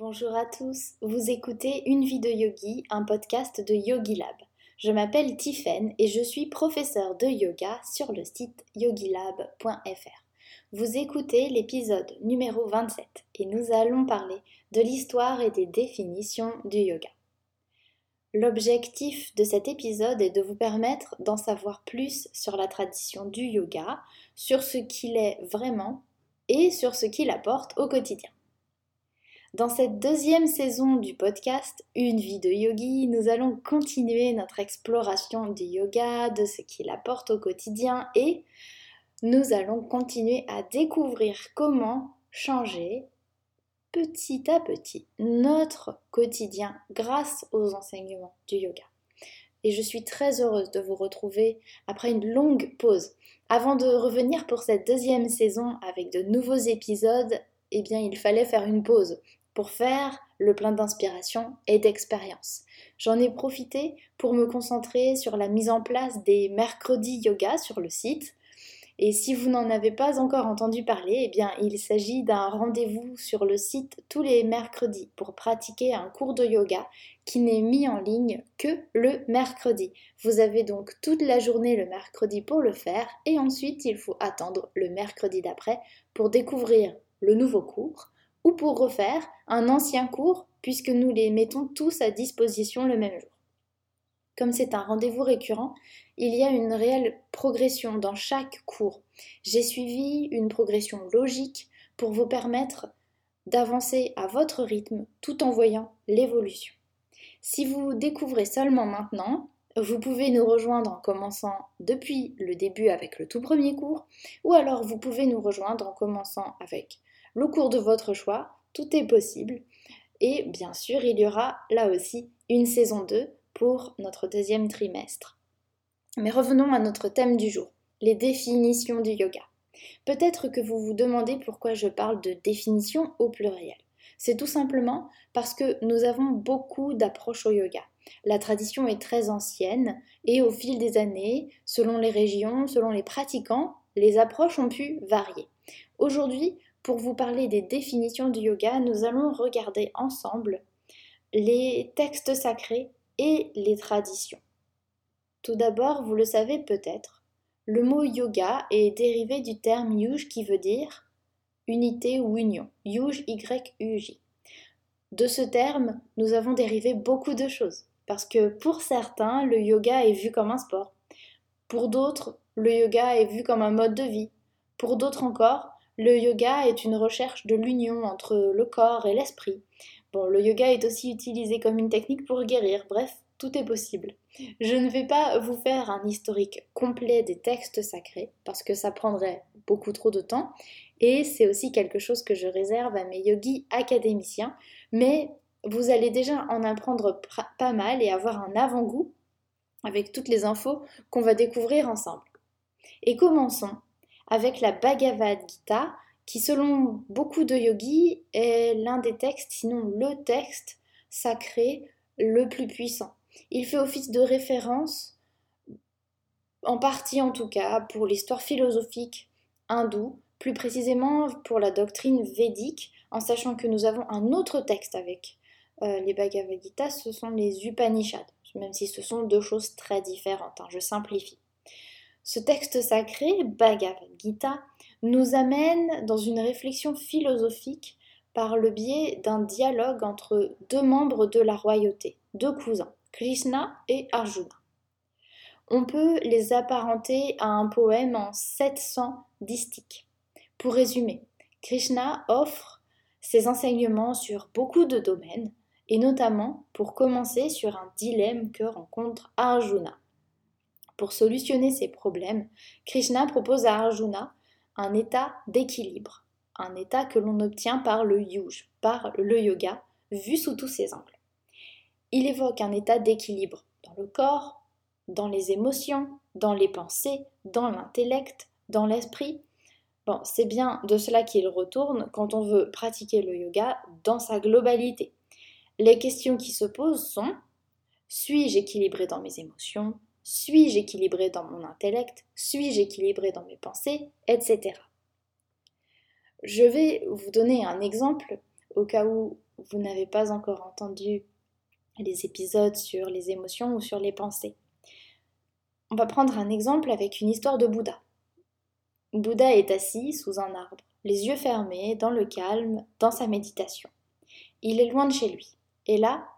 Bonjour à tous, vous écoutez Une vie de yogi, un podcast de Yogi Lab. Je m'appelle Tiffen et je suis professeure de yoga sur le site yogilab.fr. Vous écoutez l'épisode numéro 27 et nous allons parler de l'histoire et des définitions du yoga. L'objectif de cet épisode est de vous permettre d'en savoir plus sur la tradition du yoga, sur ce qu'il est vraiment et sur ce qu'il apporte au quotidien. Dans cette deuxième saison du podcast Une vie de yogi, nous allons continuer notre exploration du yoga, de ce qu'il apporte au quotidien et nous allons continuer à découvrir comment changer petit à petit notre quotidien grâce aux enseignements du yoga. Et je suis très heureuse de vous retrouver après une longue pause. Avant de revenir pour cette deuxième saison avec de nouveaux épisodes, eh bien il fallait faire une pause pour faire le plein d'inspiration et d'expérience. J'en ai profité pour me concentrer sur la mise en place des mercredis yoga sur le site. Et si vous n'en avez pas encore entendu parler, eh bien, il s'agit d'un rendez-vous sur le site tous les mercredis pour pratiquer un cours de yoga qui n'est mis en ligne que le mercredi. Vous avez donc toute la journée le mercredi pour le faire et ensuite il faut attendre le mercredi d'après pour découvrir le nouveau cours ou pour refaire un ancien cours puisque nous les mettons tous à disposition le même jour. Comme c'est un rendez-vous récurrent, il y a une réelle progression dans chaque cours. J'ai suivi une progression logique pour vous permettre d'avancer à votre rythme tout en voyant l'évolution. Si vous découvrez seulement maintenant, vous pouvez nous rejoindre en commençant depuis le début avec le tout premier cours, ou alors vous pouvez nous rejoindre en commençant avec le cours de votre choix, tout est possible. Et bien sûr, il y aura là aussi une saison 2 pour notre deuxième trimestre. Mais revenons à notre thème du jour, les définitions du yoga. Peut-être que vous vous demandez pourquoi je parle de définition au pluriel. C'est tout simplement parce que nous avons beaucoup d'approches au yoga. La tradition est très ancienne et au fil des années, selon les régions, selon les pratiquants, les approches ont pu varier. Aujourd'hui, pour vous parler des définitions du yoga, nous allons regarder ensemble les textes sacrés et les traditions. Tout d'abord, vous le savez peut-être, le mot yoga est dérivé du terme yuj qui veut dire unité ou union. Yuj, Y-U-J. De ce terme, nous avons dérivé beaucoup de choses. Parce que pour certains, le yoga est vu comme un sport. Pour d'autres, le yoga est vu comme un mode de vie. Pour d'autres encore, le yoga est une recherche de l'union entre le corps et l'esprit. Bon, le yoga est aussi utilisé comme une technique pour guérir, bref, tout est possible. Je ne vais pas vous faire un historique complet des textes sacrés, parce que ça prendrait beaucoup trop de temps, et c'est aussi quelque chose que je réserve à mes yogis académiciens, mais vous allez déjà en apprendre pas mal et avoir un avant-goût avec toutes les infos qu'on va découvrir ensemble. Et commençons avec la Bhagavad Gita, qui selon beaucoup de yogis est l'un des textes, sinon le texte sacré le plus puissant. Il fait office de référence, en partie en tout cas, pour l'histoire philosophique hindoue, plus précisément pour la doctrine védique, en sachant que nous avons un autre texte avec euh, les Bhagavad Gita, ce sont les Upanishads, même si ce sont deux choses très différentes, hein, je simplifie. Ce texte sacré, Bhagavad Gita, nous amène dans une réflexion philosophique par le biais d'un dialogue entre deux membres de la royauté, deux cousins, Krishna et Arjuna. On peut les apparenter à un poème en 700 distiques. Pour résumer, Krishna offre ses enseignements sur beaucoup de domaines, et notamment pour commencer sur un dilemme que rencontre Arjuna. Pour solutionner ces problèmes, Krishna propose à Arjuna un état d'équilibre, un état que l'on obtient par le yuj, par le yoga, vu sous tous ses angles. Il évoque un état d'équilibre dans le corps, dans les émotions, dans les pensées, dans l'intellect, dans l'esprit. Bon, c'est bien de cela qu'il retourne quand on veut pratiquer le yoga dans sa globalité. Les questions qui se posent sont suis-je équilibré dans mes émotions? Suis-je équilibré dans mon intellect? Suis-je équilibré dans mes pensées? Etc. Je vais vous donner un exemple au cas où vous n'avez pas encore entendu les épisodes sur les émotions ou sur les pensées. On va prendre un exemple avec une histoire de Bouddha. Bouddha est assis sous un arbre, les yeux fermés, dans le calme, dans sa méditation. Il est loin de chez lui. Et là,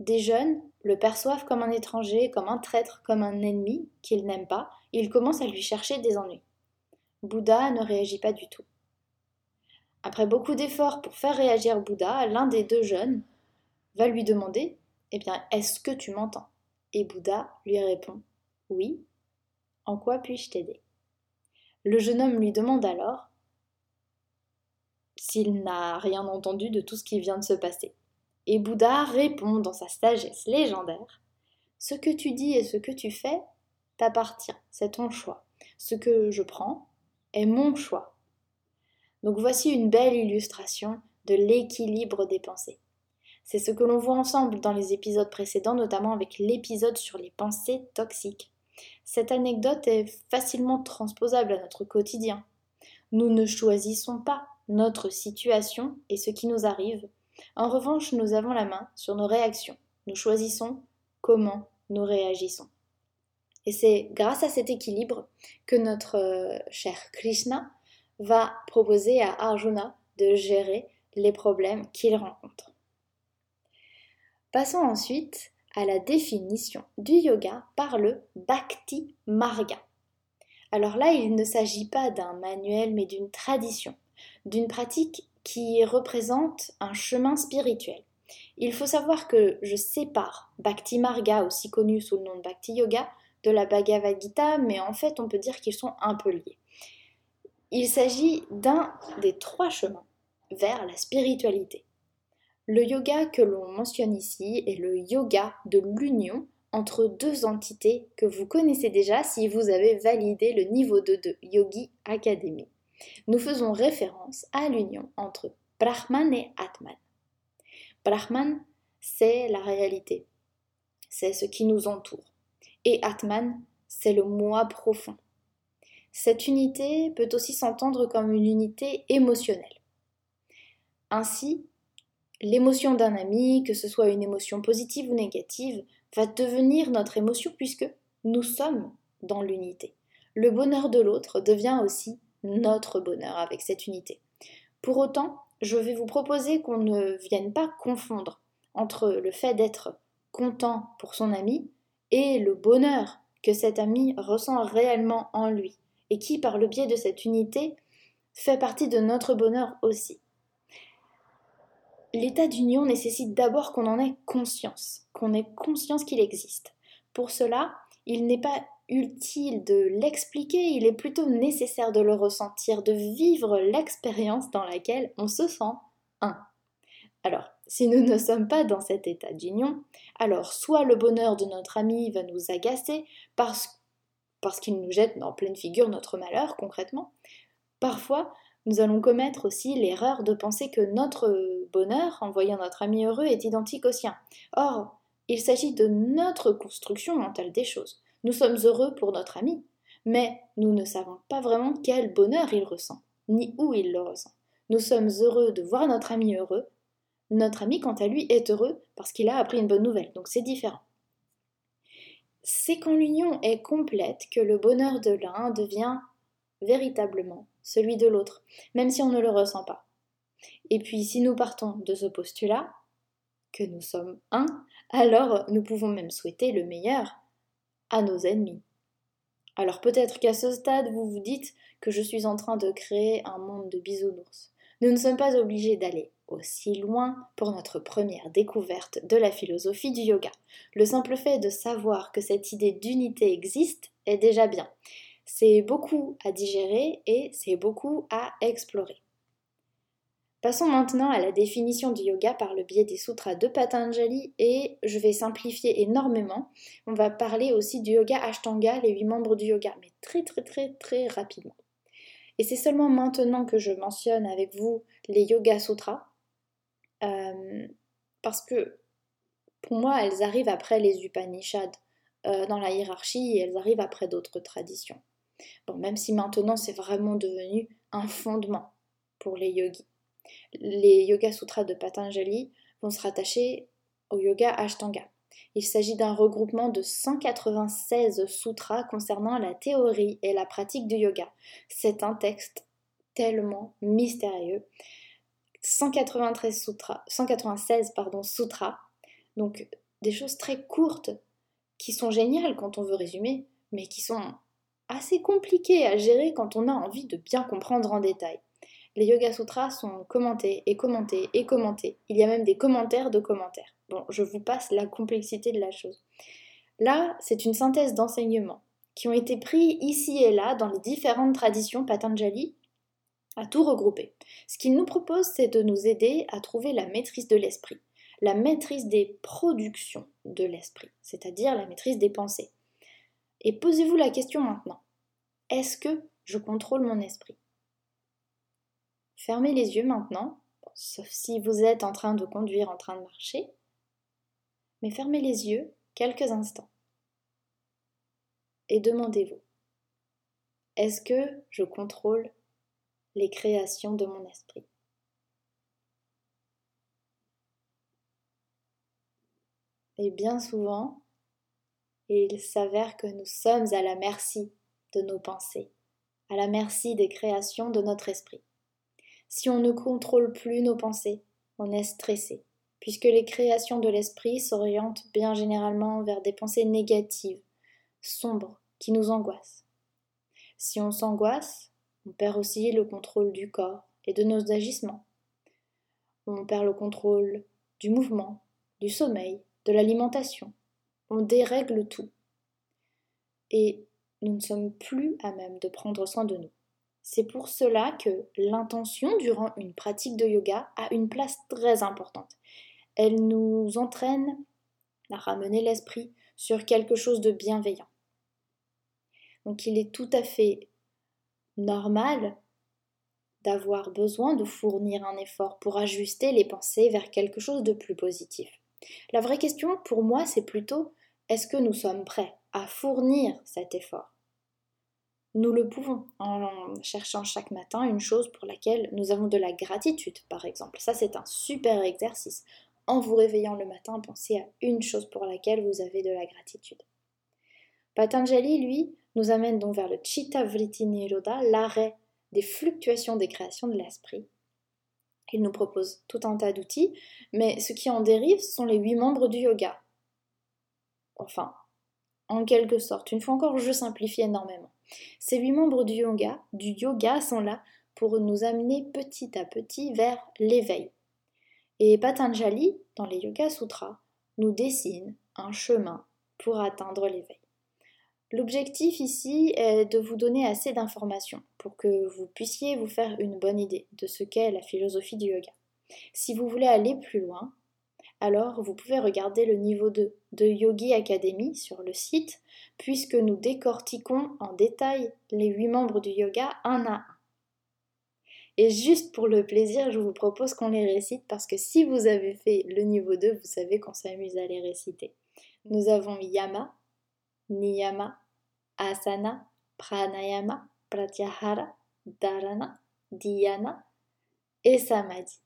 des jeunes le perçoivent comme un étranger, comme un traître, comme un ennemi qu'ils n'aiment pas, et ils commencent à lui chercher des ennuis. Bouddha ne réagit pas du tout. Après beaucoup d'efforts pour faire réagir Bouddha, l'un des deux jeunes va lui demander Eh bien, est-ce que tu m'entends? Et Bouddha lui répond Oui. En quoi puis-je t'aider? Le jeune homme lui demande alors s'il n'a rien entendu de tout ce qui vient de se passer. Et Bouddha répond dans sa sagesse légendaire Ce que tu dis et ce que tu fais t'appartient, c'est ton choix. Ce que je prends est mon choix. Donc voici une belle illustration de l'équilibre des pensées. C'est ce que l'on voit ensemble dans les épisodes précédents, notamment avec l'épisode sur les pensées toxiques. Cette anecdote est facilement transposable à notre quotidien. Nous ne choisissons pas notre situation et ce qui nous arrive. En revanche, nous avons la main sur nos réactions. Nous choisissons comment nous réagissons. Et c'est grâce à cet équilibre que notre euh, cher Krishna va proposer à Arjuna de gérer les problèmes qu'il rencontre. Passons ensuite à la définition du yoga par le Bhakti Marga. Alors là, il ne s'agit pas d'un manuel mais d'une tradition, d'une pratique qui représente un chemin spirituel. Il faut savoir que je sépare Bhakti Marga, aussi connu sous le nom de Bhakti Yoga, de la Bhagavad Gita, mais en fait on peut dire qu'ils sont un peu liés. Il s'agit d'un des trois chemins vers la spiritualité. Le yoga que l'on mentionne ici est le yoga de l'union entre deux entités que vous connaissez déjà si vous avez validé le niveau 2 de Yogi Academy. Nous faisons référence à l'union entre Brahman et Atman. Brahman, c'est la réalité, c'est ce qui nous entoure. Et Atman, c'est le moi profond, cette unité peut aussi s'entendre comme une unité émotionnelle. Ainsi, l'émotion d'un ami, que ce soit une émotion positive ou négative, va devenir notre émotion puisque nous sommes dans l'unité. Le bonheur de l'autre devient aussi notre bonheur avec cette unité. Pour autant, je vais vous proposer qu'on ne vienne pas confondre entre le fait d'être content pour son ami et le bonheur que cet ami ressent réellement en lui et qui, par le biais de cette unité, fait partie de notre bonheur aussi. L'état d'union nécessite d'abord qu'on en ait conscience, qu'on ait conscience qu'il existe. Pour cela, il n'est pas utile de l'expliquer, il est plutôt nécessaire de le ressentir, de vivre l'expérience dans laquelle on se sent un. Alors, si nous ne sommes pas dans cet état d'union, alors soit le bonheur de notre ami va nous agacer parce qu'il nous jette en pleine figure notre malheur concrètement. Parfois, nous allons commettre aussi l'erreur de penser que notre bonheur, en voyant notre ami heureux, est identique au sien. Or, il s'agit de notre construction mentale des choses. Nous sommes heureux pour notre ami, mais nous ne savons pas vraiment quel bonheur il ressent, ni où il le ressent. Nous sommes heureux de voir notre ami heureux. Notre ami, quant à lui, est heureux parce qu'il a appris une bonne nouvelle, donc c'est différent c'est quand l'union est complète que le bonheur de l'un devient véritablement celui de l'autre, même si on ne le ressent pas. Et puis si nous partons de ce postulat, que nous sommes un, alors nous pouvons même souhaiter le meilleur à nos ennemis. Alors peut-être qu'à ce stade, vous vous dites que je suis en train de créer un monde de bisounours. Nous ne sommes pas obligés d'aller aussi loin pour notre première découverte de la philosophie du yoga. Le simple fait de savoir que cette idée d'unité existe est déjà bien. C'est beaucoup à digérer et c'est beaucoup à explorer. Passons maintenant à la définition du yoga par le biais des sutras de Patanjali et je vais simplifier énormément. On va parler aussi du yoga Ashtanga, les huit membres du yoga, mais très très très très rapidement. Et c'est seulement maintenant que je mentionne avec vous les Yoga Sutras, euh, parce que pour moi, elles arrivent après les Upanishads euh, dans la hiérarchie et elles arrivent après d'autres traditions. Bon, même si maintenant c'est vraiment devenu un fondement pour les yogis. Les Yoga Sutras de Patanjali vont se rattacher au yoga Ashtanga. Il s'agit d'un regroupement de 196 sutras concernant la théorie et la pratique du yoga. C'est un texte tellement mystérieux. 193 sutras, 196 pardon, sutras, donc des choses très courtes qui sont géniales quand on veut résumer, mais qui sont assez compliquées à gérer quand on a envie de bien comprendre en détail. Les Yoga Sutras sont commentés et commentés et commentés. Il y a même des commentaires de commentaires. Bon, je vous passe la complexité de la chose. Là, c'est une synthèse d'enseignements qui ont été pris ici et là dans les différentes traditions Patanjali à tout regrouper. Ce qu'il nous propose, c'est de nous aider à trouver la maîtrise de l'esprit, la maîtrise des productions de l'esprit, c'est-à-dire la maîtrise des pensées. Et posez-vous la question maintenant. Est-ce que je contrôle mon esprit? Fermez les yeux maintenant, sauf si vous êtes en train de conduire, en train de marcher. Mais fermez les yeux quelques instants. Et demandez-vous, est-ce que je contrôle les créations de mon esprit? Et bien souvent, il s'avère que nous sommes à la merci de nos pensées, à la merci des créations de notre esprit. Si on ne contrôle plus nos pensées, on est stressé, puisque les créations de l'esprit s'orientent bien généralement vers des pensées négatives, sombres, qui nous angoissent. Si on s'angoisse, on perd aussi le contrôle du corps et de nos agissements. On perd le contrôle du mouvement, du sommeil, de l'alimentation. On dérègle tout. Et nous ne sommes plus à même de prendre soin de nous. C'est pour cela que l'intention durant une pratique de yoga a une place très importante. Elle nous entraîne à ramener l'esprit sur quelque chose de bienveillant. Donc il est tout à fait normal d'avoir besoin de fournir un effort pour ajuster les pensées vers quelque chose de plus positif. La vraie question pour moi, c'est plutôt est-ce que nous sommes prêts à fournir cet effort? Nous le pouvons en cherchant chaque matin une chose pour laquelle nous avons de la gratitude, par exemple. Ça, c'est un super exercice. En vous réveillant le matin, pensez à une chose pour laquelle vous avez de la gratitude. Patanjali, lui, nous amène donc vers le Chitta Vritti Nirodha, l'arrêt des fluctuations des créations de l'esprit. Il nous propose tout un tas d'outils, mais ce qui en dérive, ce sont les huit membres du yoga. Enfin, en quelque sorte. Une fois encore, je simplifie énormément. Ces huit membres du yoga, du yoga sont là pour nous amener petit à petit vers l'éveil. Et Patanjali, dans les Yoga Sutras, nous dessine un chemin pour atteindre l'éveil. L'objectif ici est de vous donner assez d'informations pour que vous puissiez vous faire une bonne idée de ce qu'est la philosophie du yoga. Si vous voulez aller plus loin, alors vous pouvez regarder le niveau 2 de Yogi Academy sur le site, puisque nous décortiquons en détail les huit membres du yoga un à un. Et juste pour le plaisir, je vous propose qu'on les récite parce que si vous avez fait le niveau 2, vous savez qu'on s'amuse à les réciter. Nous avons Yama, Niyama, Asana, Pranayama, Pratyahara, Dharana, Dhyana et Samadhi.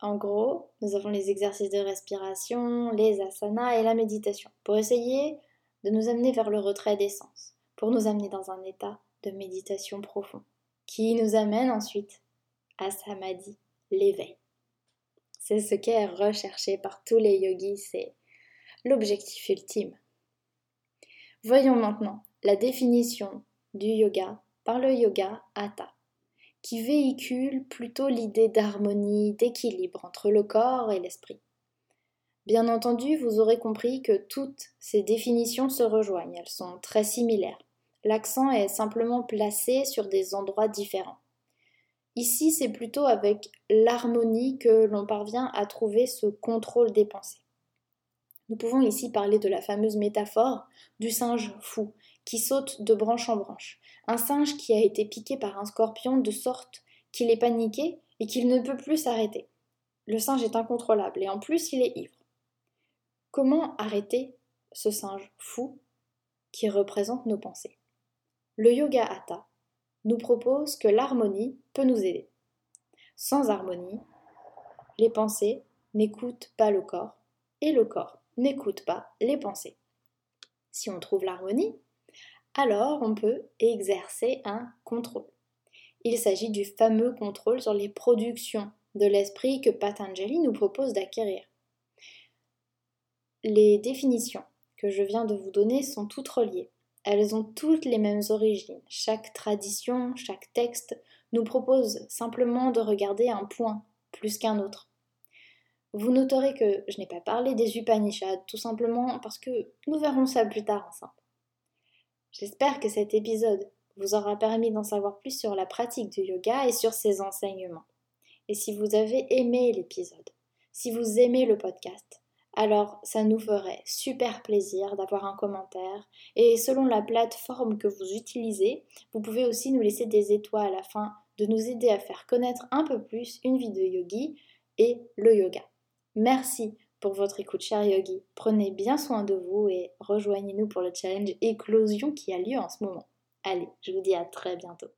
En gros, nous avons les exercices de respiration, les asanas et la méditation pour essayer de nous amener vers le retrait des sens, pour nous amener dans un état de méditation profond, qui nous amène ensuite à samadhi, l'éveil. C'est ce qui est recherché par tous les yogis, c'est l'objectif ultime. Voyons maintenant la définition du yoga par le yoga Hatha qui véhicule plutôt l'idée d'harmonie, d'équilibre entre le corps et l'esprit. Bien entendu, vous aurez compris que toutes ces définitions se rejoignent, elles sont très similaires. L'accent est simplement placé sur des endroits différents. Ici, c'est plutôt avec l'harmonie que l'on parvient à trouver ce contrôle des pensées. Nous pouvons ici parler de la fameuse métaphore du singe fou qui saute de branche en branche un singe qui a été piqué par un scorpion de sorte qu'il est paniqué et qu'il ne peut plus s'arrêter. Le singe est incontrôlable et en plus il est ivre. Comment arrêter ce singe fou qui représente nos pensées? Le yoga hatha nous propose que l'harmonie peut nous aider. Sans harmonie, les pensées n'écoute pas le corps et le corps n'écoute pas les pensées. Si on trouve l'harmonie, alors on peut exercer un contrôle. Il s'agit du fameux contrôle sur les productions de l'esprit que Patanjali nous propose d'acquérir. Les définitions que je viens de vous donner sont toutes reliées. Elles ont toutes les mêmes origines. Chaque tradition, chaque texte nous propose simplement de regarder un point plus qu'un autre. Vous noterez que je n'ai pas parlé des Upanishads, tout simplement parce que nous verrons ça plus tard ensemble. J'espère que cet épisode vous aura permis d'en savoir plus sur la pratique du yoga et sur ses enseignements. Et si vous avez aimé l'épisode, si vous aimez le podcast, alors ça nous ferait super plaisir d'avoir un commentaire. Et selon la plateforme que vous utilisez, vous pouvez aussi nous laisser des étoiles afin de nous aider à faire connaître un peu plus une vie de yogi et le yoga. Merci pour votre écoute, cher yogi. Prenez bien soin de vous et rejoignez-nous pour le challenge éclosion qui a lieu en ce moment. Allez, je vous dis à très bientôt.